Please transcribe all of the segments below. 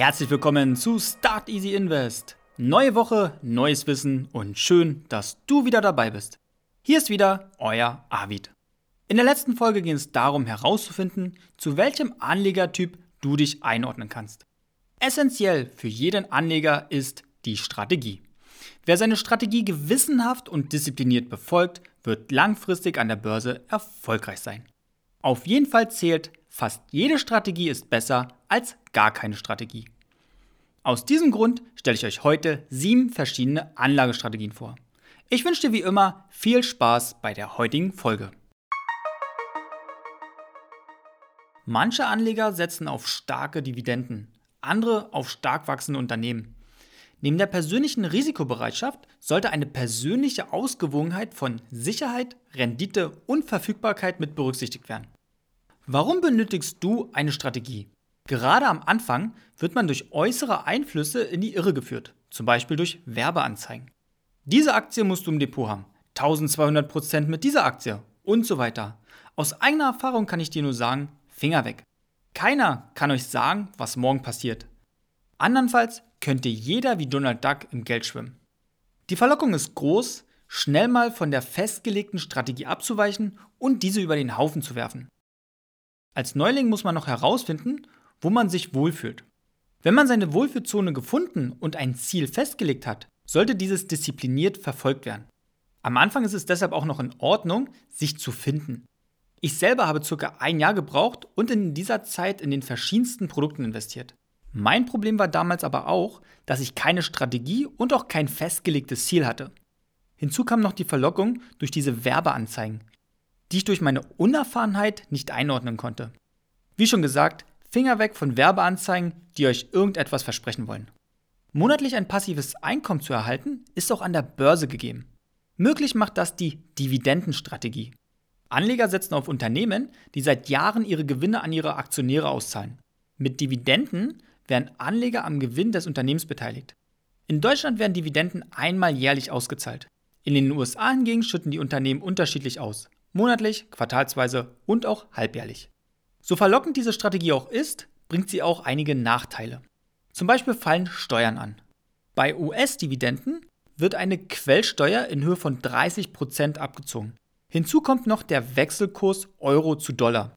Herzlich willkommen zu Start Easy Invest. Neue Woche, neues Wissen und schön, dass du wieder dabei bist. Hier ist wieder euer Avid. In der letzten Folge ging es darum herauszufinden, zu welchem Anlegertyp du dich einordnen kannst. Essentiell für jeden Anleger ist die Strategie. Wer seine Strategie gewissenhaft und diszipliniert befolgt, wird langfristig an der Börse erfolgreich sein. Auf jeden Fall zählt, fast jede Strategie ist besser als gar keine Strategie. Aus diesem Grund stelle ich euch heute sieben verschiedene Anlagestrategien vor. Ich wünsche dir wie immer viel Spaß bei der heutigen Folge. Manche Anleger setzen auf starke Dividenden, andere auf stark wachsende Unternehmen. Neben der persönlichen Risikobereitschaft sollte eine persönliche Ausgewogenheit von Sicherheit, Rendite und Verfügbarkeit mit berücksichtigt werden. Warum benötigst du eine Strategie? Gerade am Anfang wird man durch äußere Einflüsse in die Irre geführt, zum Beispiel durch Werbeanzeigen. Diese Aktie musst du im Depot haben, 1200% mit dieser Aktie und so weiter. Aus eigener Erfahrung kann ich dir nur sagen, Finger weg. Keiner kann euch sagen, was morgen passiert. Andernfalls könnte jeder wie Donald Duck im Geld schwimmen. Die Verlockung ist groß, schnell mal von der festgelegten Strategie abzuweichen und diese über den Haufen zu werfen. Als Neuling muss man noch herausfinden, wo man sich wohlfühlt. Wenn man seine Wohlfühlzone gefunden und ein Ziel festgelegt hat, sollte dieses diszipliniert verfolgt werden. Am Anfang ist es deshalb auch noch in Ordnung, sich zu finden. Ich selber habe circa ein Jahr gebraucht und in dieser Zeit in den verschiedensten Produkten investiert. Mein Problem war damals aber auch, dass ich keine Strategie und auch kein festgelegtes Ziel hatte. Hinzu kam noch die Verlockung durch diese Werbeanzeigen, die ich durch meine Unerfahrenheit nicht einordnen konnte. Wie schon gesagt, Finger weg von Werbeanzeigen, die euch irgendetwas versprechen wollen. Monatlich ein passives Einkommen zu erhalten, ist auch an der Börse gegeben. Möglich macht das die Dividendenstrategie. Anleger setzen auf Unternehmen, die seit Jahren ihre Gewinne an ihre Aktionäre auszahlen. Mit Dividenden werden Anleger am Gewinn des Unternehmens beteiligt. In Deutschland werden Dividenden einmal jährlich ausgezahlt. In den USA hingegen schütten die Unternehmen unterschiedlich aus. Monatlich, quartalsweise und auch halbjährlich. So verlockend diese Strategie auch ist, bringt sie auch einige Nachteile. Zum Beispiel fallen Steuern an. Bei US-Dividenden wird eine Quellsteuer in Höhe von 30% abgezogen. Hinzu kommt noch der Wechselkurs Euro zu Dollar.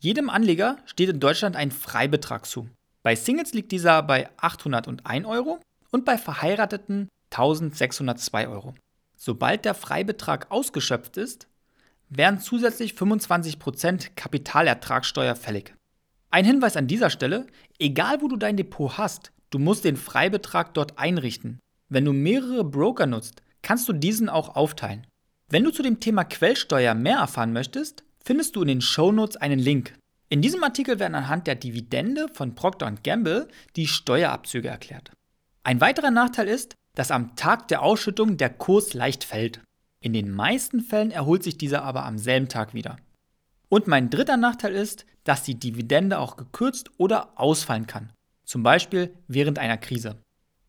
Jedem Anleger steht in Deutschland ein Freibetrag zu. Bei Singles liegt dieser bei 801 Euro und bei Verheirateten 1602 Euro. Sobald der Freibetrag ausgeschöpft ist, werden zusätzlich 25% Kapitalertragssteuer fällig. Ein Hinweis an dieser Stelle, egal wo du dein Depot hast, du musst den Freibetrag dort einrichten. Wenn du mehrere Broker nutzt, kannst du diesen auch aufteilen. Wenn du zu dem Thema Quellsteuer mehr erfahren möchtest, findest du in den Shownotes einen Link. In diesem Artikel werden anhand der Dividende von Procter Gamble die Steuerabzüge erklärt. Ein weiterer Nachteil ist, dass am Tag der Ausschüttung der Kurs leicht fällt. In den meisten Fällen erholt sich dieser aber am selben Tag wieder. Und mein dritter Nachteil ist, dass die Dividende auch gekürzt oder ausfallen kann, zum Beispiel während einer Krise.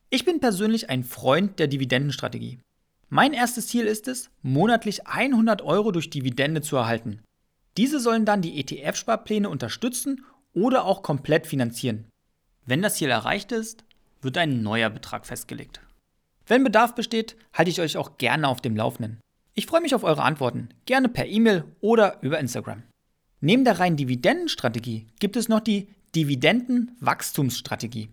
Ich bin persönlich ein Freund der Dividendenstrategie. Mein erstes Ziel ist es, monatlich 100 Euro durch Dividende zu erhalten. Diese sollen dann die ETF-Sparpläne unterstützen oder auch komplett finanzieren. Wenn das Ziel erreicht ist, wird ein neuer Betrag festgelegt. Wenn Bedarf besteht, halte ich euch auch gerne auf dem Laufenden. Ich freue mich auf eure Antworten, gerne per E-Mail oder über Instagram. Neben der reinen Dividendenstrategie gibt es noch die Dividendenwachstumsstrategie.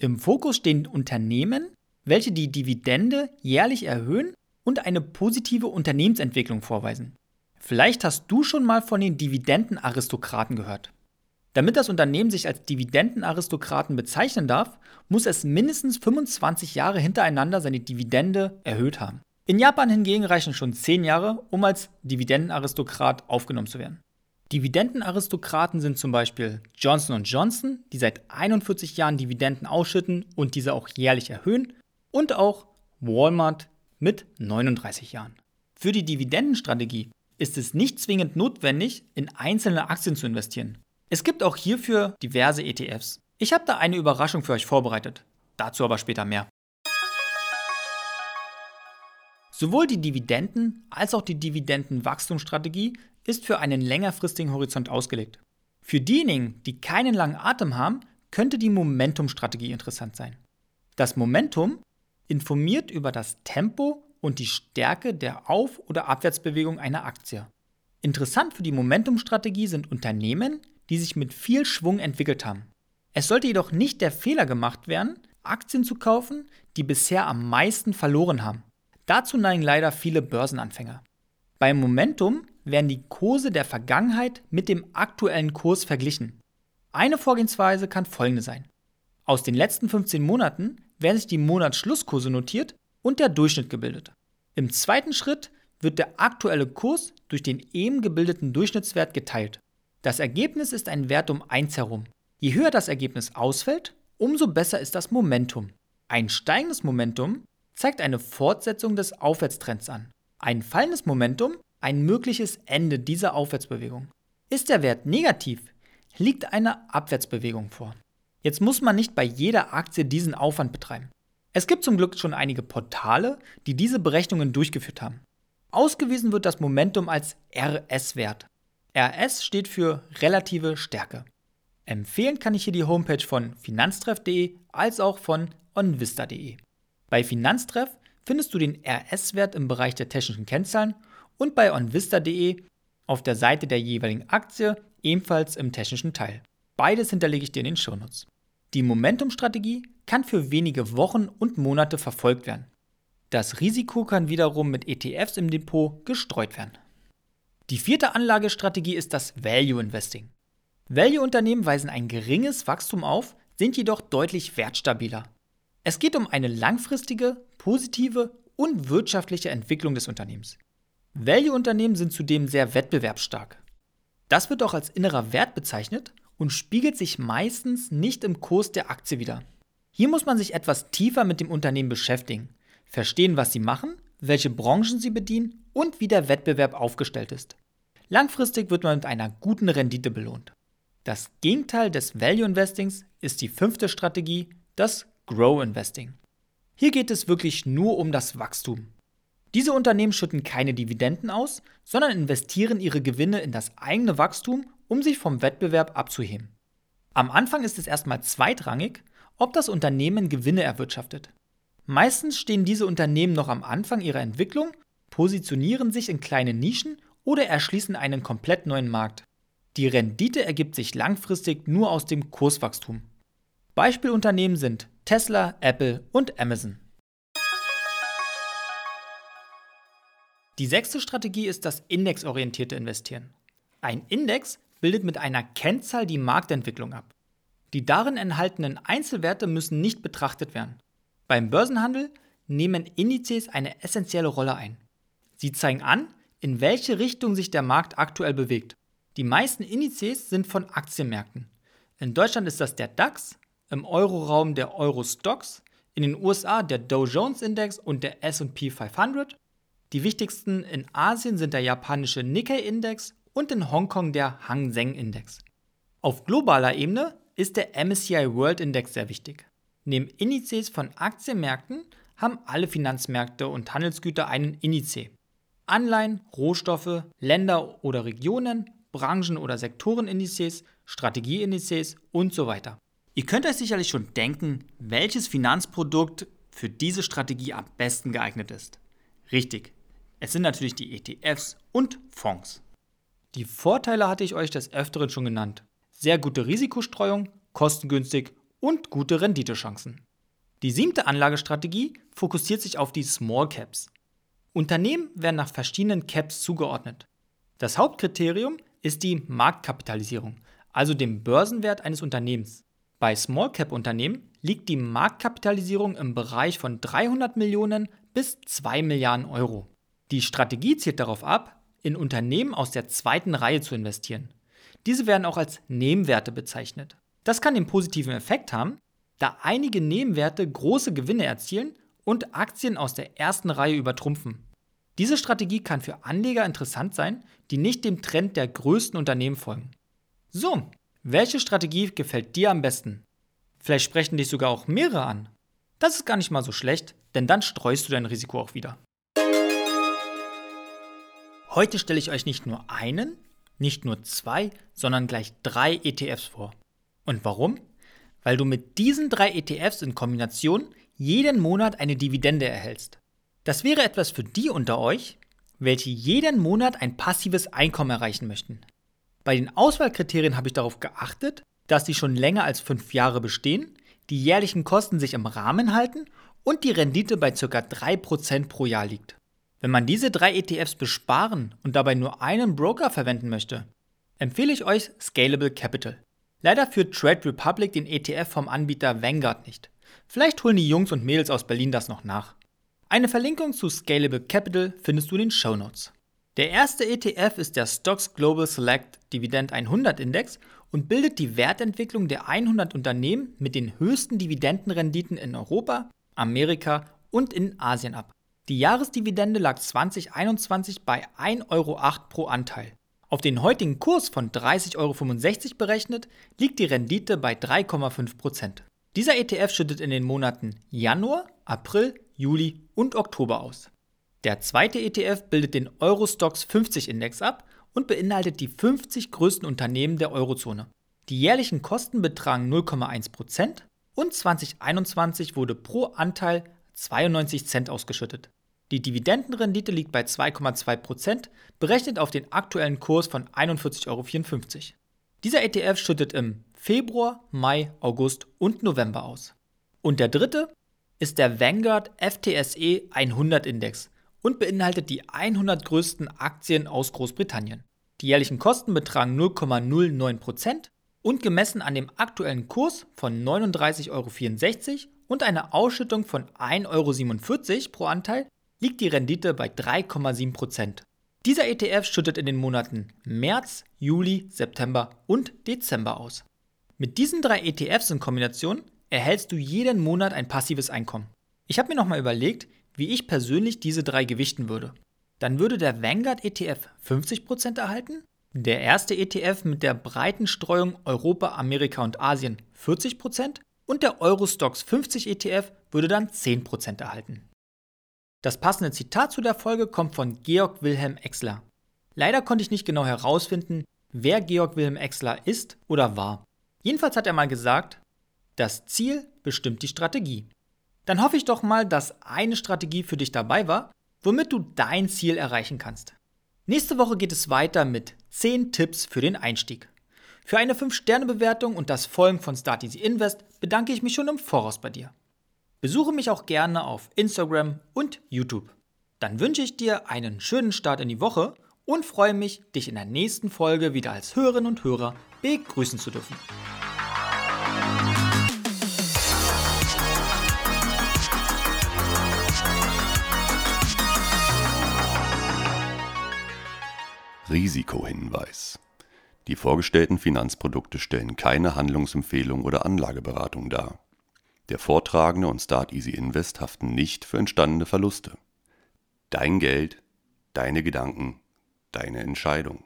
Im Fokus stehen Unternehmen, welche die Dividende jährlich erhöhen und eine positive Unternehmensentwicklung vorweisen. Vielleicht hast du schon mal von den Dividendenaristokraten gehört. Damit das Unternehmen sich als Dividendenaristokraten bezeichnen darf, muss es mindestens 25 Jahre hintereinander seine Dividende erhöht haben. In Japan hingegen reichen schon 10 Jahre, um als Dividendenaristokrat aufgenommen zu werden. Dividendenaristokraten sind zum Beispiel Johnson Johnson, die seit 41 Jahren Dividenden ausschütten und diese auch jährlich erhöhen, und auch Walmart mit 39 Jahren. Für die Dividendenstrategie ist es nicht zwingend notwendig, in einzelne Aktien zu investieren. Es gibt auch hierfür diverse ETFs. Ich habe da eine Überraschung für euch vorbereitet. Dazu aber später mehr. Sowohl die Dividenden als auch die Dividendenwachstumsstrategie ist für einen längerfristigen Horizont ausgelegt. Für diejenigen, die keinen langen Atem haben, könnte die Momentum-Strategie interessant sein. Das Momentum informiert über das Tempo und die Stärke der Auf- oder Abwärtsbewegung einer Aktie. Interessant für die Momentum-Strategie sind Unternehmen, die sich mit viel Schwung entwickelt haben. Es sollte jedoch nicht der Fehler gemacht werden, Aktien zu kaufen, die bisher am meisten verloren haben. Dazu neigen leider viele Börsenanfänger. Beim Momentum werden die Kurse der Vergangenheit mit dem aktuellen Kurs verglichen. Eine Vorgehensweise kann folgende sein. Aus den letzten 15 Monaten werden sich die Monatsschlusskurse notiert und der Durchschnitt gebildet. Im zweiten Schritt wird der aktuelle Kurs durch den eben gebildeten Durchschnittswert geteilt. Das Ergebnis ist ein Wert um 1 herum. Je höher das Ergebnis ausfällt, umso besser ist das Momentum. Ein steigendes Momentum zeigt eine Fortsetzung des Aufwärtstrends an. Ein fallendes Momentum ein mögliches Ende dieser Aufwärtsbewegung. Ist der Wert negativ, liegt eine Abwärtsbewegung vor. Jetzt muss man nicht bei jeder Aktie diesen Aufwand betreiben. Es gibt zum Glück schon einige Portale, die diese Berechnungen durchgeführt haben. Ausgewiesen wird das Momentum als RS-Wert. RS steht für relative Stärke. Empfehlen kann ich hier die Homepage von finanztreff.de als auch von onvista.de. Bei Finanztreff findest du den RS-Wert im Bereich der technischen Kennzahlen und bei onvista.de auf der Seite der jeweiligen Aktie ebenfalls im technischen Teil. Beides hinterlege ich dir in den Shownotes. Die Momentum-Strategie kann für wenige Wochen und Monate verfolgt werden. Das Risiko kann wiederum mit ETFs im Depot gestreut werden. Die vierte Anlagestrategie ist das Value Investing. Value-Unternehmen weisen ein geringes Wachstum auf, sind jedoch deutlich wertstabiler. Es geht um eine langfristige, positive und wirtschaftliche Entwicklung des Unternehmens. Value-Unternehmen sind zudem sehr wettbewerbsstark. Das wird auch als innerer Wert bezeichnet und spiegelt sich meistens nicht im Kurs der Aktie wider. Hier muss man sich etwas tiefer mit dem Unternehmen beschäftigen, verstehen, was sie machen, welche Branchen sie bedienen und wie der Wettbewerb aufgestellt ist. Langfristig wird man mit einer guten Rendite belohnt. Das Gegenteil des Value Investings ist die fünfte Strategie, das Grow Investing. Hier geht es wirklich nur um das Wachstum. Diese Unternehmen schütten keine Dividenden aus, sondern investieren ihre Gewinne in das eigene Wachstum, um sich vom Wettbewerb abzuheben. Am Anfang ist es erstmal zweitrangig, ob das Unternehmen Gewinne erwirtschaftet. Meistens stehen diese Unternehmen noch am Anfang ihrer Entwicklung, positionieren sich in kleine Nischen oder erschließen einen komplett neuen Markt. Die Rendite ergibt sich langfristig nur aus dem Kurswachstum. Beispielunternehmen sind Tesla, Apple und Amazon. Die sechste Strategie ist das indexorientierte Investieren. Ein Index bildet mit einer Kennzahl die Marktentwicklung ab. Die darin enthaltenen Einzelwerte müssen nicht betrachtet werden. Beim Börsenhandel nehmen Indizes eine essentielle Rolle ein. Sie zeigen an, in welche Richtung sich der Markt aktuell bewegt. Die meisten Indizes sind von Aktienmärkten. In Deutschland ist das der DAX, im Euroraum der Eurostox, in den USA der Dow Jones Index und der SP 500 die wichtigsten in Asien sind der japanische Nikkei-Index und in Hongkong der Hang Seng-Index. Auf globaler Ebene ist der MSCI World Index sehr wichtig. Neben Indizes von Aktienmärkten haben alle Finanzmärkte und Handelsgüter einen Indiz. Anleihen, Rohstoffe, Länder oder Regionen, Branchen- oder Sektorenindizes, Strategieindizes und so weiter. Ihr könnt euch sicherlich schon denken, welches Finanzprodukt für diese Strategie am besten geeignet ist. Richtig, es sind natürlich die ETFs und Fonds. Die Vorteile hatte ich euch des Öfteren schon genannt. Sehr gute Risikostreuung, kostengünstig und gute Renditechancen. Die siebte Anlagestrategie fokussiert sich auf die Small Caps. Unternehmen werden nach verschiedenen Caps zugeordnet. Das Hauptkriterium ist die Marktkapitalisierung, also dem Börsenwert eines Unternehmens. Bei Small Cap Unternehmen liegt die Marktkapitalisierung im Bereich von 300 Millionen bis 2 Milliarden Euro. Die Strategie zielt darauf ab, in Unternehmen aus der zweiten Reihe zu investieren. Diese werden auch als Nebenwerte bezeichnet. Das kann den positiven Effekt haben, da einige Nebenwerte große Gewinne erzielen und Aktien aus der ersten Reihe übertrumpfen. Diese Strategie kann für Anleger interessant sein, die nicht dem Trend der größten Unternehmen folgen. So, welche Strategie gefällt dir am besten? Vielleicht sprechen dich sogar auch mehrere an. Das ist gar nicht mal so schlecht, denn dann streust du dein Risiko auch wieder. Heute stelle ich euch nicht nur einen, nicht nur zwei, sondern gleich drei ETFs vor. Und warum? weil du mit diesen drei ETFs in Kombination jeden Monat eine Dividende erhältst. Das wäre etwas für die unter euch, welche jeden Monat ein passives Einkommen erreichen möchten. Bei den Auswahlkriterien habe ich darauf geachtet, dass sie schon länger als fünf Jahre bestehen, die jährlichen Kosten sich im Rahmen halten und die Rendite bei ca. 3% pro Jahr liegt. Wenn man diese drei ETFs besparen und dabei nur einen Broker verwenden möchte, empfehle ich euch Scalable Capital. Leider führt Trade Republic den ETF vom Anbieter Vanguard nicht. Vielleicht holen die Jungs und Mädels aus Berlin das noch nach. Eine Verlinkung zu Scalable Capital findest du in den Show Notes. Der erste ETF ist der Stocks Global Select Dividend 100 Index und bildet die Wertentwicklung der 100 Unternehmen mit den höchsten Dividendenrenditen in Europa, Amerika und in Asien ab. Die Jahresdividende lag 2021 bei 1,08 Euro pro Anteil. Auf den heutigen Kurs von 30,65 Euro berechnet liegt die Rendite bei 3,5%. Dieser ETF schüttet in den Monaten Januar, April, Juli und Oktober aus. Der zweite ETF bildet den Eurostox 50 Index ab und beinhaltet die 50 größten Unternehmen der Eurozone. Die jährlichen Kosten betragen 0,1% und 2021 wurde pro Anteil 92 Cent ausgeschüttet. Die Dividendenrendite liegt bei 2,2%, berechnet auf den aktuellen Kurs von 41,54 Euro. Dieser ETF schüttet im Februar, Mai, August und November aus. Und der dritte ist der Vanguard FTSE 100 Index und beinhaltet die 100 größten Aktien aus Großbritannien. Die jährlichen Kosten betragen 0,09% und gemessen an dem aktuellen Kurs von 39,64 Euro und einer Ausschüttung von 1,47 Euro pro Anteil liegt die Rendite bei 3,7%. Dieser ETF schüttet in den Monaten März, Juli, September und Dezember aus. Mit diesen drei ETFs in Kombination erhältst du jeden Monat ein passives Einkommen. Ich habe mir nochmal überlegt, wie ich persönlich diese drei gewichten würde. Dann würde der Vanguard ETF 50% erhalten, der erste ETF mit der breiten Streuung Europa, Amerika und Asien 40% und der Eurostox 50 ETF würde dann 10% erhalten. Das passende Zitat zu der Folge kommt von Georg Wilhelm Exler. Leider konnte ich nicht genau herausfinden, wer Georg Wilhelm Exler ist oder war. Jedenfalls hat er mal gesagt, das Ziel bestimmt die Strategie. Dann hoffe ich doch mal, dass eine Strategie für dich dabei war, womit du dein Ziel erreichen kannst. Nächste Woche geht es weiter mit 10 Tipps für den Einstieg. Für eine 5-Sterne-Bewertung und das Folgen von Start Easy Invest bedanke ich mich schon im Voraus bei dir. Besuche mich auch gerne auf Instagram und YouTube. Dann wünsche ich dir einen schönen Start in die Woche und freue mich, dich in der nächsten Folge wieder als Hörerin und Hörer begrüßen zu dürfen. Risikohinweis. Die vorgestellten Finanzprodukte stellen keine Handlungsempfehlung oder Anlageberatung dar. Der Vortragende und Start Easy Invest haften nicht für entstandene Verluste. Dein Geld, deine Gedanken, deine Entscheidung.